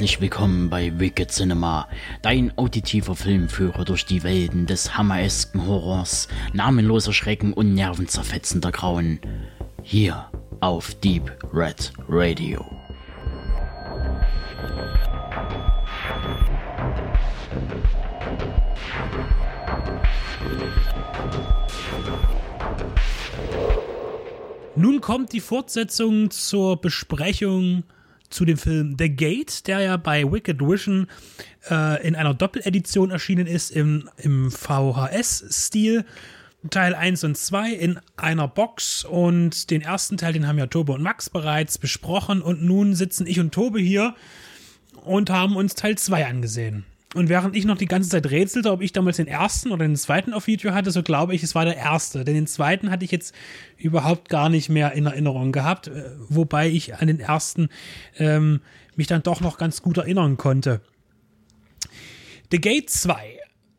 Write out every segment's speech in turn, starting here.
Herzlich willkommen bei Wicked Cinema, dein auditiver Filmführer durch die Welten des hammeresken Horrors, namenloser Schrecken und nervenzerfetzender Grauen. Hier auf Deep Red Radio. Nun kommt die Fortsetzung zur Besprechung zu dem Film The Gate, der ja bei Wicked Vision äh, in einer Doppeledition erschienen ist, im, im VHS-Stil. Teil 1 und 2 in einer Box und den ersten Teil, den haben ja Tobe und Max bereits besprochen und nun sitzen ich und Tobe hier und haben uns Teil 2 angesehen. Und während ich noch die ganze Zeit rätselte, ob ich damals den ersten oder den zweiten auf Video hatte, so glaube ich, es war der erste. Denn den zweiten hatte ich jetzt überhaupt gar nicht mehr in Erinnerung gehabt, äh, wobei ich an den ersten ähm, mich dann doch noch ganz gut erinnern konnte. The Gate 2.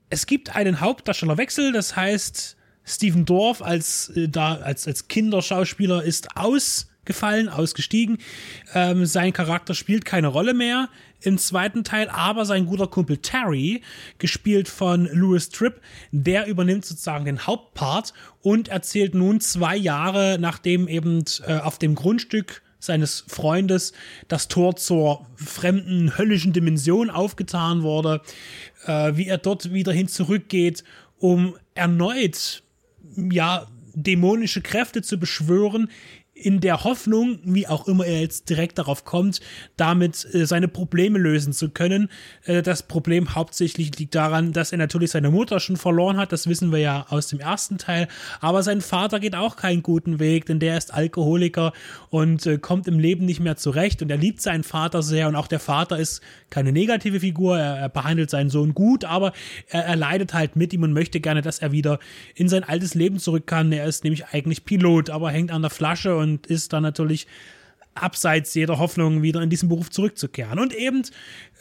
Es gibt einen Hauptdarstellerwechsel, das heißt, Stephen Dorff als, äh, da, als, als Kinderschauspieler ist ausgefallen, ausgestiegen. Ähm, sein Charakter spielt keine Rolle mehr im zweiten Teil, aber sein guter Kumpel Terry, gespielt von Louis Tripp, der übernimmt sozusagen den Hauptpart und erzählt nun zwei Jahre, nachdem eben äh, auf dem Grundstück seines Freundes das Tor zur fremden höllischen Dimension aufgetan wurde, äh, wie er dort wieder hin zurückgeht, um erneut ja dämonische Kräfte zu beschwören, in der Hoffnung, wie auch immer er jetzt direkt darauf kommt, damit äh, seine Probleme lösen zu können. Äh, das Problem hauptsächlich liegt daran, dass er natürlich seine Mutter schon verloren hat, das wissen wir ja aus dem ersten Teil, aber sein Vater geht auch keinen guten Weg, denn der ist Alkoholiker und äh, kommt im Leben nicht mehr zurecht und er liebt seinen Vater sehr und auch der Vater ist keine negative Figur, er, er behandelt seinen Sohn gut, aber er, er leidet halt mit ihm und möchte gerne, dass er wieder in sein altes Leben zurück kann. Er ist nämlich eigentlich Pilot, aber hängt an der Flasche und und ist dann natürlich abseits jeder Hoffnung wieder in diesen Beruf zurückzukehren. Und eben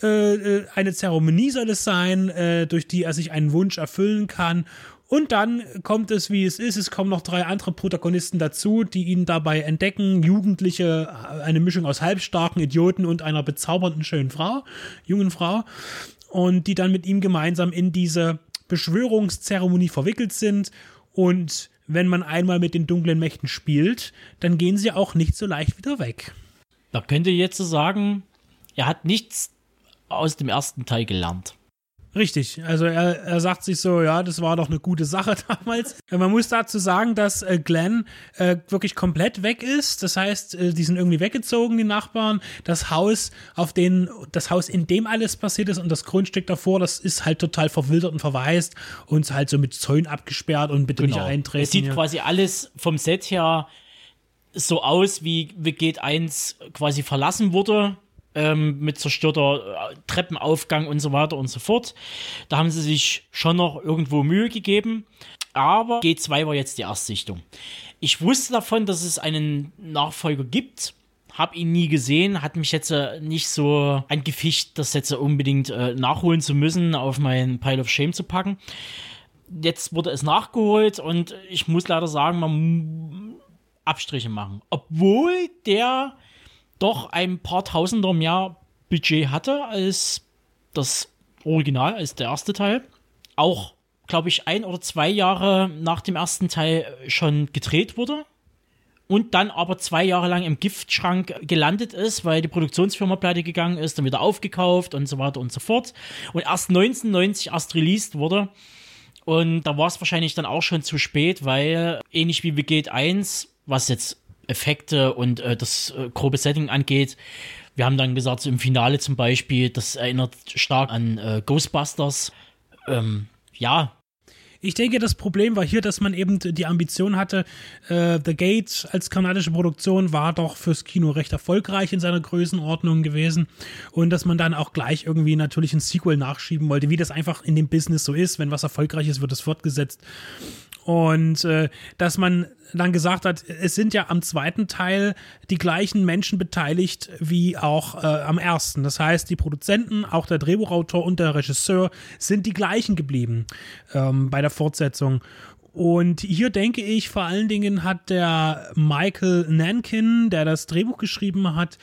äh, äh, eine Zeremonie soll es sein, äh, durch die er sich einen Wunsch erfüllen kann. Und dann kommt es, wie es ist. Es kommen noch drei andere Protagonisten dazu, die ihn dabei entdecken. Jugendliche, äh, eine Mischung aus halbstarken Idioten und einer bezaubernden schönen Frau, jungen Frau. Und die dann mit ihm gemeinsam in diese Beschwörungszeremonie verwickelt sind. Und wenn man einmal mit den dunklen Mächten spielt, dann gehen sie auch nicht so leicht wieder weg. Da könnte jetzt so sagen, er hat nichts aus dem ersten Teil gelernt. Richtig, also er, er sagt sich so, ja, das war doch eine gute Sache damals. Man muss dazu sagen, dass äh, Glenn äh, wirklich komplett weg ist. Das heißt, äh, die sind irgendwie weggezogen, die Nachbarn. Das Haus, auf den, das Haus, in dem alles passiert ist und das Grundstück davor, das ist halt total verwildert und verwaist und halt so mit Zäunen abgesperrt und bitte genau. nicht eintreten. Es sieht ja. quasi alles vom Set her so aus, wie geht 1 quasi verlassen wurde ähm, mit zerstörter äh, Treppenaufgang und so weiter und so fort. Da haben sie sich schon noch irgendwo Mühe gegeben. Aber G2 war jetzt die Erstsichtung. Ich wusste davon, dass es einen Nachfolger gibt. Hab ihn nie gesehen, hat mich jetzt äh, nicht so angefischt, das jetzt unbedingt äh, nachholen zu müssen, auf meinen Pile of Shame zu packen. Jetzt wurde es nachgeholt und ich muss leider sagen, man Abstriche machen. Obwohl der doch ein paar Tausender mehr Budget hatte als das Original, als der erste Teil. Auch, glaube ich, ein oder zwei Jahre nach dem ersten Teil schon gedreht wurde. Und dann aber zwei Jahre lang im Giftschrank gelandet ist, weil die Produktionsfirma pleite gegangen ist, dann wieder aufgekauft und so weiter und so fort. Und erst 1990 erst released wurde. Und da war es wahrscheinlich dann auch schon zu spät, weil ähnlich wie Begate 1, was jetzt Effekte und äh, das äh, grobe Setting angeht. Wir haben dann gesagt, so im Finale zum Beispiel, das erinnert stark an äh, Ghostbusters. Ähm, ja, ich denke, das Problem war hier, dass man eben die Ambition hatte, äh, The Gate als kanadische Produktion war doch fürs Kino recht erfolgreich in seiner Größenordnung gewesen und dass man dann auch gleich irgendwie natürlich ein Sequel nachschieben wollte, wie das einfach in dem Business so ist. Wenn was erfolgreich ist, wird es fortgesetzt. Und äh, dass man dann gesagt hat, es sind ja am zweiten Teil die gleichen Menschen beteiligt wie auch äh, am ersten. Das heißt, die Produzenten, auch der Drehbuchautor und der Regisseur sind die gleichen geblieben ähm, bei der Fortsetzung. Und hier denke ich, vor allen Dingen hat der Michael Nankin, der das Drehbuch geschrieben hat,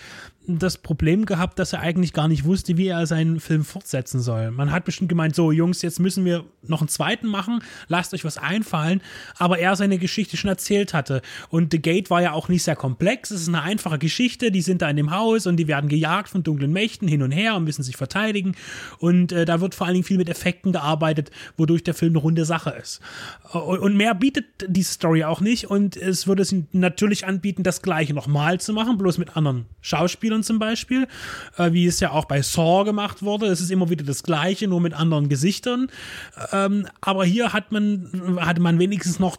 das Problem gehabt, dass er eigentlich gar nicht wusste, wie er seinen Film fortsetzen soll. Man hat bestimmt gemeint, so Jungs, jetzt müssen wir noch einen zweiten machen, lasst euch was einfallen, aber er seine Geschichte schon erzählt hatte. Und The Gate war ja auch nicht sehr komplex, es ist eine einfache Geschichte, die sind da in dem Haus und die werden gejagt von dunklen Mächten hin und her und müssen sich verteidigen. Und äh, da wird vor allen Dingen viel mit Effekten gearbeitet, wodurch der Film eine runde Sache ist. Und, mehr bietet die Story auch nicht und es würde es natürlich anbieten, das gleiche nochmal zu machen, bloß mit anderen Schauspielern Charakteren zum Beispiel, äh, wie es ja auch bei Saw gemacht wurde. Es ist immer wieder das Gleiche, nur mit anderen Gesichtern. Ähm, aber hier hat man, hatte man wenigstens noch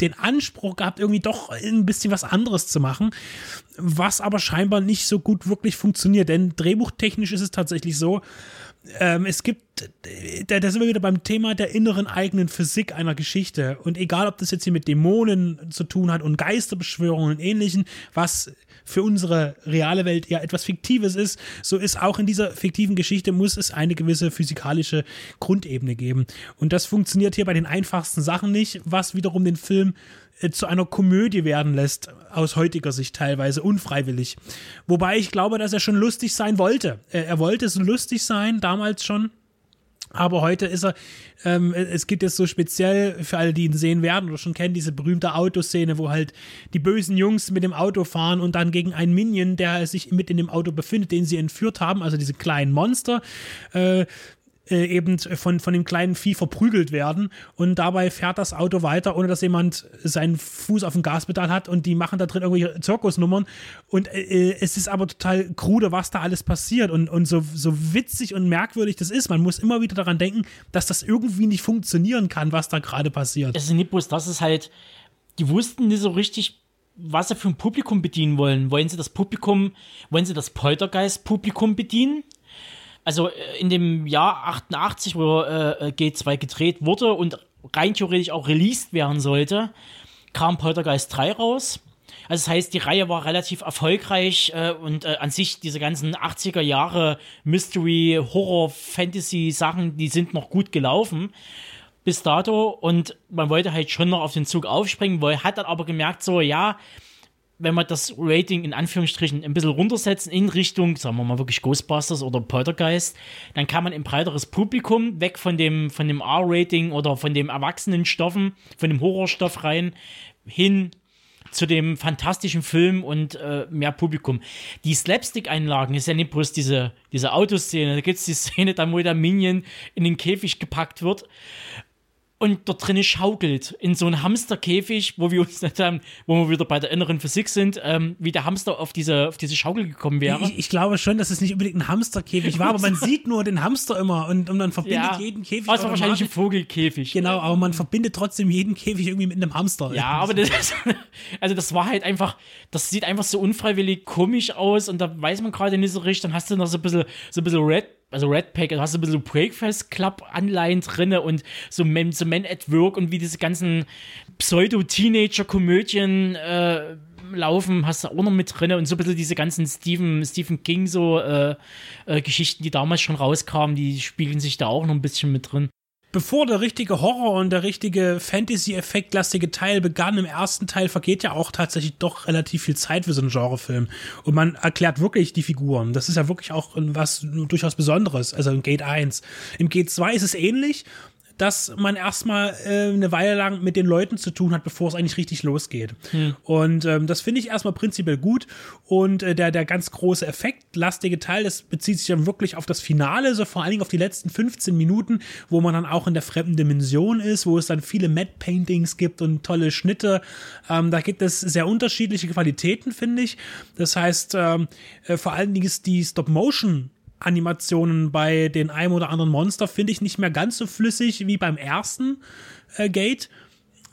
den Anspruch gehabt, irgendwie doch ein bisschen was anderes zu machen, was aber scheinbar nicht so gut wirklich funktioniert. Denn drehbuchtechnisch ist es tatsächlich so, ähm, es gibt, da, da sind wir wieder beim Thema der inneren eigenen Physik einer Geschichte. Und egal, ob das jetzt hier mit Dämonen zu tun hat und Geisterbeschwörungen und ähnlichen, was für unsere reale Welt ja etwas Fiktives ist, so ist auch in dieser fiktiven Geschichte muss es eine gewisse physikalische Grundebene geben. Und das funktioniert hier bei den einfachsten Sachen nicht, was wiederum den Film äh, zu einer Komödie werden lässt, aus heutiger Sicht teilweise unfreiwillig. Wobei ich glaube, dass er schon lustig sein wollte. Er wollte so lustig sein, damals schon. Aber heute ist er, ähm, es gibt jetzt so speziell für alle, die ihn sehen werden oder schon kennen, diese berühmte Autoszene, wo halt die bösen Jungs mit dem Auto fahren und dann gegen einen Minion, der sich mit in dem Auto befindet, den sie entführt haben, also diese kleinen Monster, äh, äh, eben von, von dem kleinen Vieh verprügelt werden und dabei fährt das Auto weiter, ohne dass jemand seinen Fuß auf dem Gaspedal hat und die machen da drin irgendwelche Zirkusnummern und äh, es ist aber total krude, was da alles passiert und, und so, so witzig und merkwürdig das ist. Man muss immer wieder daran denken, dass das irgendwie nicht funktionieren kann, was da gerade passiert. Es ist nicht bloß, das ist halt, die wussten nicht so richtig, was sie für ein Publikum bedienen wollen. Wollen sie das Publikum, wollen sie das Poltergeist-Publikum bedienen? Also äh, in dem Jahr 88, wo äh, G2 gedreht wurde und rein theoretisch auch released werden sollte, kam Poltergeist 3 raus. Also das heißt, die Reihe war relativ erfolgreich äh, und äh, an sich diese ganzen 80er Jahre Mystery, Horror, Fantasy Sachen, die sind noch gut gelaufen bis dato und man wollte halt schon noch auf den Zug aufspringen, weil hat dann aber gemerkt so, ja, wenn wir das Rating in Anführungsstrichen ein bisschen runtersetzen in Richtung, sagen wir mal wirklich Ghostbusters oder Poltergeist, dann kann man ein breiteres Publikum weg von dem, von dem R-Rating oder von dem erwachsenen Stoffen, von dem Horrorstoff rein, hin zu dem fantastischen Film und äh, mehr Publikum. Die Slapstick-Einlagen ist ja nicht bloß diese, diese Autoszene. Da gibt es die Szene, da wo der Minion in den Käfig gepackt wird und dort drinnen schaukelt in so einem Hamsterkäfig, wo wir uns nicht haben, wo wir wieder bei der inneren Physik sind, ähm, wie der Hamster auf diese, auf diese Schaukel gekommen wäre. Ich, ich glaube schon, dass es nicht unbedingt ein Hamsterkäfig war, aber man sieht nur den Hamster immer und, und man verbindet ja, jeden Käfig. War wahrscheinlich ein Vogelkäfig. Genau, aber man verbindet trotzdem jeden Käfig irgendwie mit einem Hamster. Ja, aber das, also das war halt einfach, das sieht einfach so unfreiwillig komisch aus und da weiß man gerade nicht so richtig, dann hast du noch so ein bisschen, so ein bisschen Red also Red Pack, da hast du ein bisschen Breakfast Club Anleihen drinne und so Men, so Men at Work und wie diese ganzen Pseudo-Teenager-Komödien äh, laufen, hast du auch noch mit drinne und so ein bisschen diese ganzen Stephen, Stephen King so äh, äh, Geschichten, die damals schon rauskamen, die spiegeln sich da auch noch ein bisschen mit drin bevor der richtige Horror und der richtige Fantasy-Effektlastige Teil begann, im ersten Teil vergeht ja auch tatsächlich doch relativ viel Zeit für so einen Genrefilm. Und man erklärt wirklich die Figuren. Das ist ja wirklich auch was durchaus Besonderes. Also im Gate 1. Im Gate 2 ist es ähnlich dass man erstmal äh, eine Weile lang mit den Leuten zu tun hat, bevor es eigentlich richtig losgeht. Hm. Und ähm, das finde ich erstmal prinzipiell gut. Und äh, der, der ganz große effektlastige Teil, das bezieht sich dann wirklich auf das Finale, so vor allen Dingen auf die letzten 15 Minuten, wo man dann auch in der fremden Dimension ist, wo es dann viele Matte Paintings gibt und tolle Schnitte. Ähm, da gibt es sehr unterschiedliche Qualitäten, finde ich. Das heißt, ähm, äh, vor allen Dingen ist die Stop-Motion Animationen bei den einem oder anderen Monster finde ich nicht mehr ganz so flüssig wie beim ersten äh, Gate.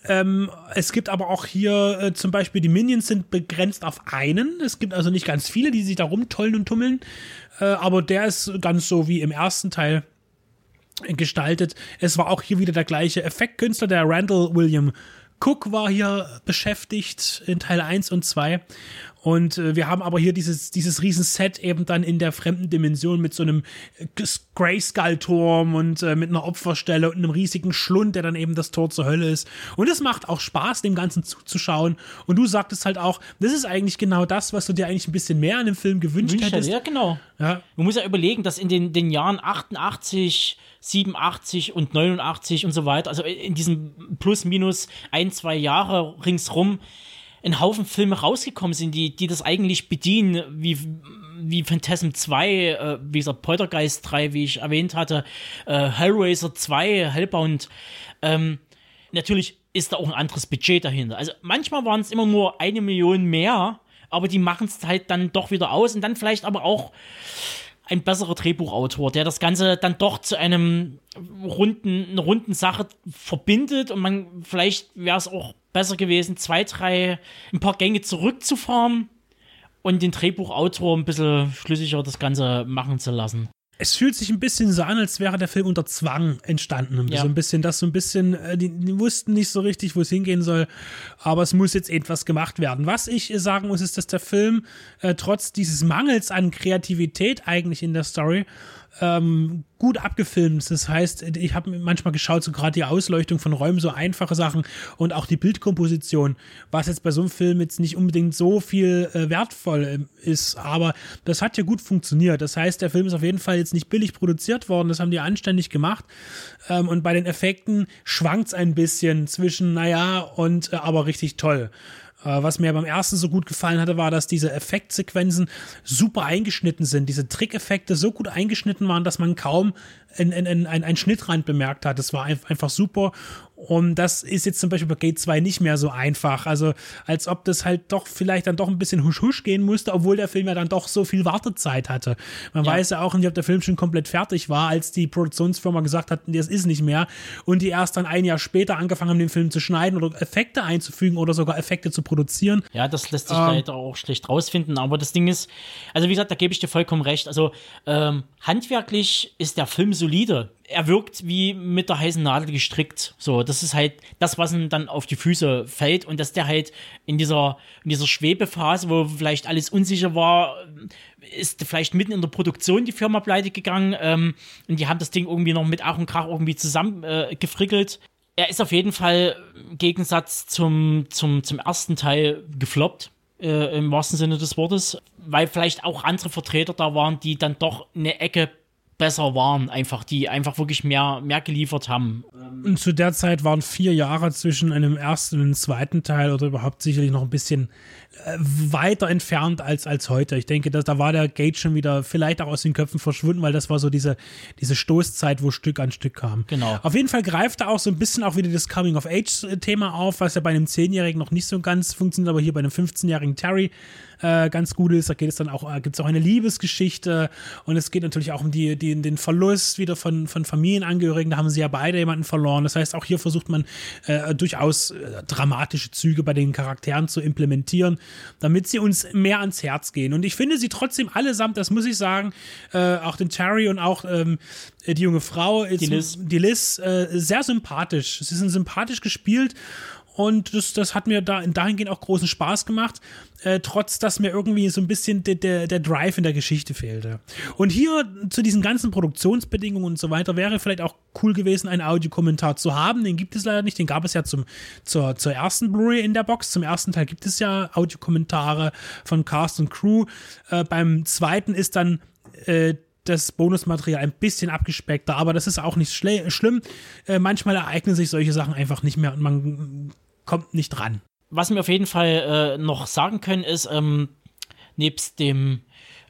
Ähm, es gibt aber auch hier äh, zum Beispiel die Minions sind begrenzt auf einen. Es gibt also nicht ganz viele, die sich da rumtollen und tummeln. Äh, aber der ist ganz so wie im ersten Teil. gestaltet. Es war auch hier wieder der gleiche Effektkünstler, der Randall William Cook war hier beschäftigt in Teil 1 und 2. Und äh, wir haben aber hier dieses, dieses Riesenset eben dann in der fremden Dimension mit so einem Grayskull-Turm und äh, mit einer Opferstelle und einem riesigen Schlund, der dann eben das Tor zur Hölle ist. Und es macht auch Spaß, dem Ganzen zuzuschauen. Und du sagtest halt auch, das ist eigentlich genau das, was du dir eigentlich ein bisschen mehr an dem Film gewünscht Wünscht hättest. Ja, genau. Ja. Man muss ja überlegen, dass in den, den Jahren 88, 87 und 89 und so weiter, also in diesem plus minus ein, zwei Jahre ringsrum, ein Haufen Filme rausgekommen sind, die, die das eigentlich bedienen, wie, wie Phantasm 2, äh, wie gesagt, Poltergeist 3, wie ich erwähnt hatte, äh, Hellraiser 2, Hellbound. Ähm, natürlich ist da auch ein anderes Budget dahinter. Also manchmal waren es immer nur eine Million mehr, aber die machen es halt dann doch wieder aus und dann vielleicht aber auch ein besserer Drehbuchautor, der das Ganze dann doch zu einem runden, einer runden Sache verbindet und man vielleicht wäre es auch besser gewesen, zwei, drei, ein paar Gänge zurückzufahren und den Drehbuchautor ein bisschen schlüssiger das Ganze machen zu lassen. Es fühlt sich ein bisschen so an, als wäre der Film unter Zwang entstanden. Ja. So ein bisschen, das so ein bisschen, äh, die, die wussten nicht so richtig, wo es hingehen soll, aber es muss jetzt etwas gemacht werden. Was ich sagen muss, ist, dass der Film äh, trotz dieses Mangels an Kreativität eigentlich in der Story ähm, gut abgefilmt. Das heißt, ich habe manchmal geschaut, so gerade die Ausleuchtung von Räumen, so einfache Sachen und auch die Bildkomposition, was jetzt bei so einem Film jetzt nicht unbedingt so viel äh, wertvoll äh, ist, aber das hat ja gut funktioniert. Das heißt, der Film ist auf jeden Fall jetzt nicht billig produziert worden, das haben die anständig gemacht. Ähm, und bei den Effekten schwankt es ein bisschen zwischen, naja, und äh, aber richtig toll. Äh, Was mir beim ersten so gut gefallen hatte, war, dass diese Effektsequenzen super eingeschnitten sind. Diese Trickeffekte so gut eingeschnitten waren, dass man kaum einen ein, ein, ein Schnittrand bemerkt hat. Das war ein- einfach super. Und das ist jetzt zum Beispiel bei Gate 2 nicht mehr so einfach. Also, als ob das halt doch vielleicht dann doch ein bisschen husch-husch gehen musste, obwohl der Film ja dann doch so viel Wartezeit hatte. Man Ja. weiß ja auch nicht, ob der Film schon komplett fertig war, als die Produktionsfirma gesagt hat, das ist nicht mehr. Und die erst dann ein Jahr später angefangen haben, den Film zu schneiden oder Effekte einzufügen oder sogar Effekte zu produzieren. Ja, das lässt sich Ähm. leider auch schlecht rausfinden, aber das Ding ist, also wie gesagt, da gebe ich dir vollkommen recht. Also ähm, handwerklich ist der Film solide. Er wirkt wie mit der heißen Nadel gestrickt. So, das ist halt das, was ihm dann auf die Füße fällt und dass der halt in dieser, in dieser Schwebephase, wo vielleicht alles unsicher war, ist vielleicht mitten in der Produktion die Firma pleite gegangen ähm, und die haben das Ding irgendwie noch mit Ach und Krach irgendwie zusammen äh. Er ist auf jeden Fall im Gegensatz zum, zum, zum ersten Teil gefloppt, äh, im wahrsten Sinne des Wortes, weil vielleicht auch andere Vertreter da waren, die dann doch eine Ecke besser waren, einfach, die einfach wirklich mehr, mehr geliefert haben. Und zu der Zeit waren vier Jahre zwischen einem ersten und einem zweiten Teil oder überhaupt sicherlich noch ein bisschen weiter entfernt als, als heute. Ich denke, dass, da war der Gate schon wieder vielleicht auch aus den Köpfen verschwunden, weil das war so diese, diese Stoßzeit, wo Stück an Stück kam. Genau. Auf jeden Fall greift er auch so ein bisschen auch wieder das Coming-of-Age-Thema auf, was ja bei einem 10-Jährigen noch nicht so ganz funktioniert, aber hier bei einem 15-jährigen Terry äh, ganz gut ist. Da geht es dann auch, äh, gibt es auch eine Liebesgeschichte und es geht natürlich auch um die, die, den Verlust wieder von, von Familienangehörigen. Da haben sie ja beide jemanden verloren. Das heißt, auch hier versucht man äh, durchaus äh, dramatische Züge bei den Charakteren zu implementieren, damit sie uns mehr ans Herz gehen. Und ich finde sie trotzdem allesamt, das muss ich sagen, äh, auch den Terry und auch ähm, die junge Frau, ist, Die Liz. die Liz äh, sehr sympathisch. Sie sind sympathisch gespielt und das, das hat mir da dahingehend auch großen Spaß gemacht, äh, trotz dass mir irgendwie so ein bisschen der, der, der Drive in der Geschichte fehlte. Und hier zu diesen ganzen Produktionsbedingungen und so weiter wäre vielleicht auch cool gewesen, einen Audiokommentar zu haben. Den gibt es leider nicht. Den gab es ja zum, zur, zur ersten Blu-ray in der Box. Zum ersten Teil gibt es ja Audiokommentare von Cast und Crew. Äh, beim zweiten ist dann äh, das Bonusmaterial ein bisschen abgespeckter, aber das ist auch nicht schlimm. Äh, manchmal ereignen sich solche Sachen einfach nicht mehr und man kommt nicht dran. Was wir auf jeden Fall äh, noch sagen können, ist, ähm, nebst dem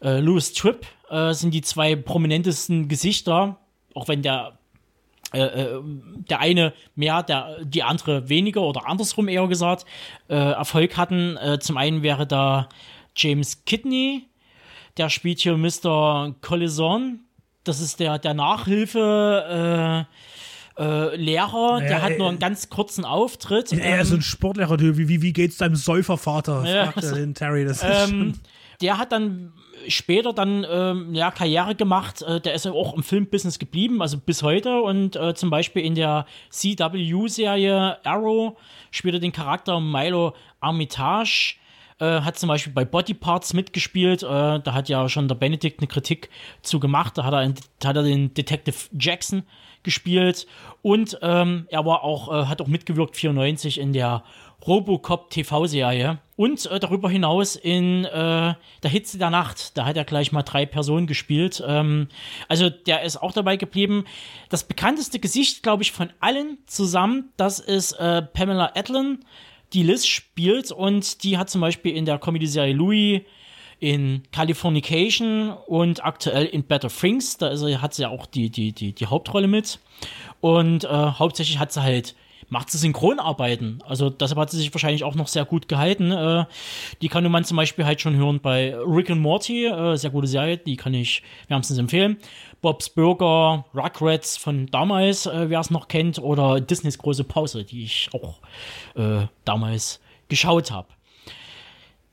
äh, Louis Tripp äh, sind die zwei prominentesten Gesichter, auch wenn der äh, äh, der eine mehr, der, die andere weniger oder andersrum eher gesagt, Erfolg hatten. Zum einen wäre da James Kidney, der spielt hier Mr. Collison. Das ist der, der Nachhilfe äh, äh, Lehrer, Ja, der hat äh, nur einen ganz kurzen Auftritt. Er ist so Ähm, ein Sportlehrer, wie, wie, wie geht's deinem Säufervater? Ja, fragt er den Terry. Das ähm, der hat dann später dann ähm, ja, Karriere gemacht. Äh, der ist ja auch im Filmbusiness geblieben, also bis heute. Und äh, zum Beispiel in der CW-Serie Arrow spielt er den Charakter Milo Armitage. Äh, hat zum Beispiel bei Body Parts mitgespielt. Äh, da hat ja schon der Benedikt eine Kritik zu gemacht. Da hat er, hat er den Detective Jackson gespielt. Und ähm, er war auch, äh, hat auch mitgewirkt 94 in der Robocop TV-Serie. Und äh, darüber hinaus in äh, der Hitze der Nacht. Da hat er gleich mal drei Personen gespielt. Ähm, also der ist auch dabei geblieben. Das bekannteste Gesicht, glaube ich, von allen zusammen, das ist äh, Pamela Adlon, die Liz spielt. Und die hat zum Beispiel in der Comedy-Serie Louis in Californication und aktuell in Better Things. Da ist, hat sie ja auch die, die, die, die Hauptrolle mit. Und äh, hauptsächlich hat sie halt macht sie Synchronarbeiten. Also deshalb hat sie sich wahrscheinlich auch noch sehr gut gehalten. Äh, die kann man zum Beispiel halt schon hören bei Rick and Morty, äh, sehr gute Serie, die kann ich wärmstens empfehlen. Bob's Burger, Rugrats von damals, äh, wer es noch kennt, oder Disneys große Pause, die ich auch äh, damals geschaut habe.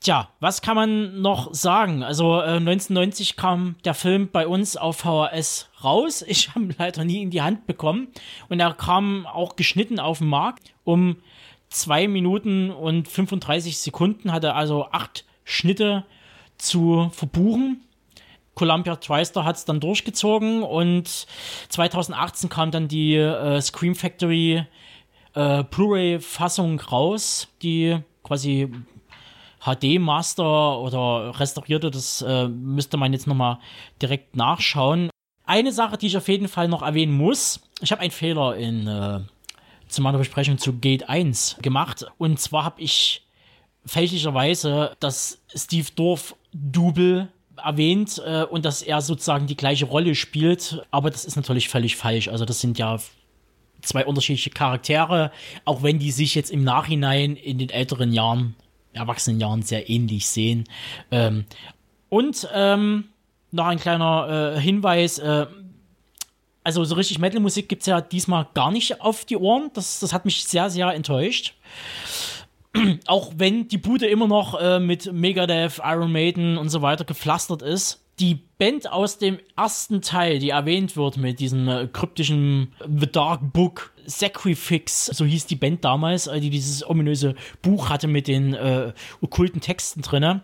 Tja, was kann man noch sagen? Also äh, 1990 kam der Film bei uns auf VHS raus. Ich habe leider nie in die Hand bekommen. Und er kam auch geschnitten auf den Markt. Um 2 Minuten und 35 Sekunden hat er also acht Schnitte zu verbuchen. Columbia TriStar hat es dann durchgezogen und 2018 kam dann die äh, Scream Factory äh, Blu-ray-Fassung raus, die quasi HD-Master oder restaurierte, das äh, müsste man jetzt nochmal direkt nachschauen. Eine Sache, die ich auf jeden Fall noch erwähnen muss, ich habe einen Fehler in äh, zu meiner Besprechung zu Gate 1 gemacht. Und zwar habe ich fälschlicherweise das Steve Dorf Double erwähnt äh, und dass er sozusagen die gleiche Rolle spielt, aber das ist natürlich völlig falsch. Also das sind ja zwei unterschiedliche Charaktere, auch wenn die sich jetzt im Nachhinein in den älteren Jahren erwachsenen Jahren sehr ähnlich sehen. Ähm, und ähm, noch ein kleiner äh, Hinweis. Äh, also so richtig Metal-Musik gibt es ja diesmal gar nicht auf die Ohren. Das, das hat mich sehr, sehr enttäuscht. Auch wenn die Bude immer noch äh, mit Megadeth, Iron Maiden und so weiter gepflastert ist die Band aus dem ersten Teil, die erwähnt wird mit diesem äh, kryptischen The Dark Book Sacrifix, so hieß die Band damals, äh, die dieses ominöse Buch hatte mit den äh, okkulten Texten drin,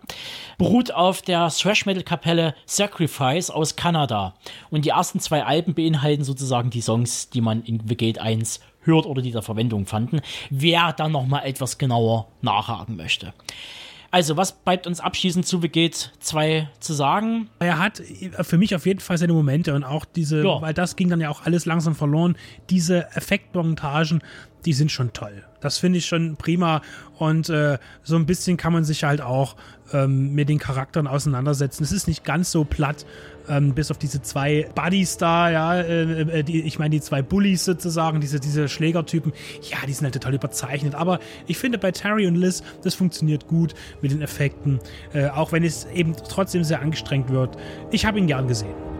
beruht auf der Thrash Metal Kapelle Sacrifice aus Kanada. Und die ersten zwei Alben beinhalten sozusagen die Songs, die man in The Gate 1 hört oder die da Verwendung fanden. Wer dann nochmal etwas genauer nachhaken möchte. Also, was bleibt uns abschließend zu Begeht 2 zu sagen? Er hat für mich auf jeden Fall seine Momente und auch diese, ja. weil das ging dann ja auch alles langsam verloren, diese Effektmontagen, die sind schon toll. Das finde ich schon prima und äh, so ein bisschen kann man sich halt auch ähm, mit den Charakteren auseinandersetzen. Es ist nicht ganz so platt, ähm, bis auf diese zwei Buddies da, ja, äh, äh, die, ich meine die zwei Bullies sozusagen, diese, diese Schlägertypen, ja, die sind halt total überzeichnet. Aber ich finde bei Terry und Liz, das funktioniert gut mit den Effekten, äh, auch wenn es eben trotzdem sehr angestrengt wird. Ich habe ihn gern gesehen.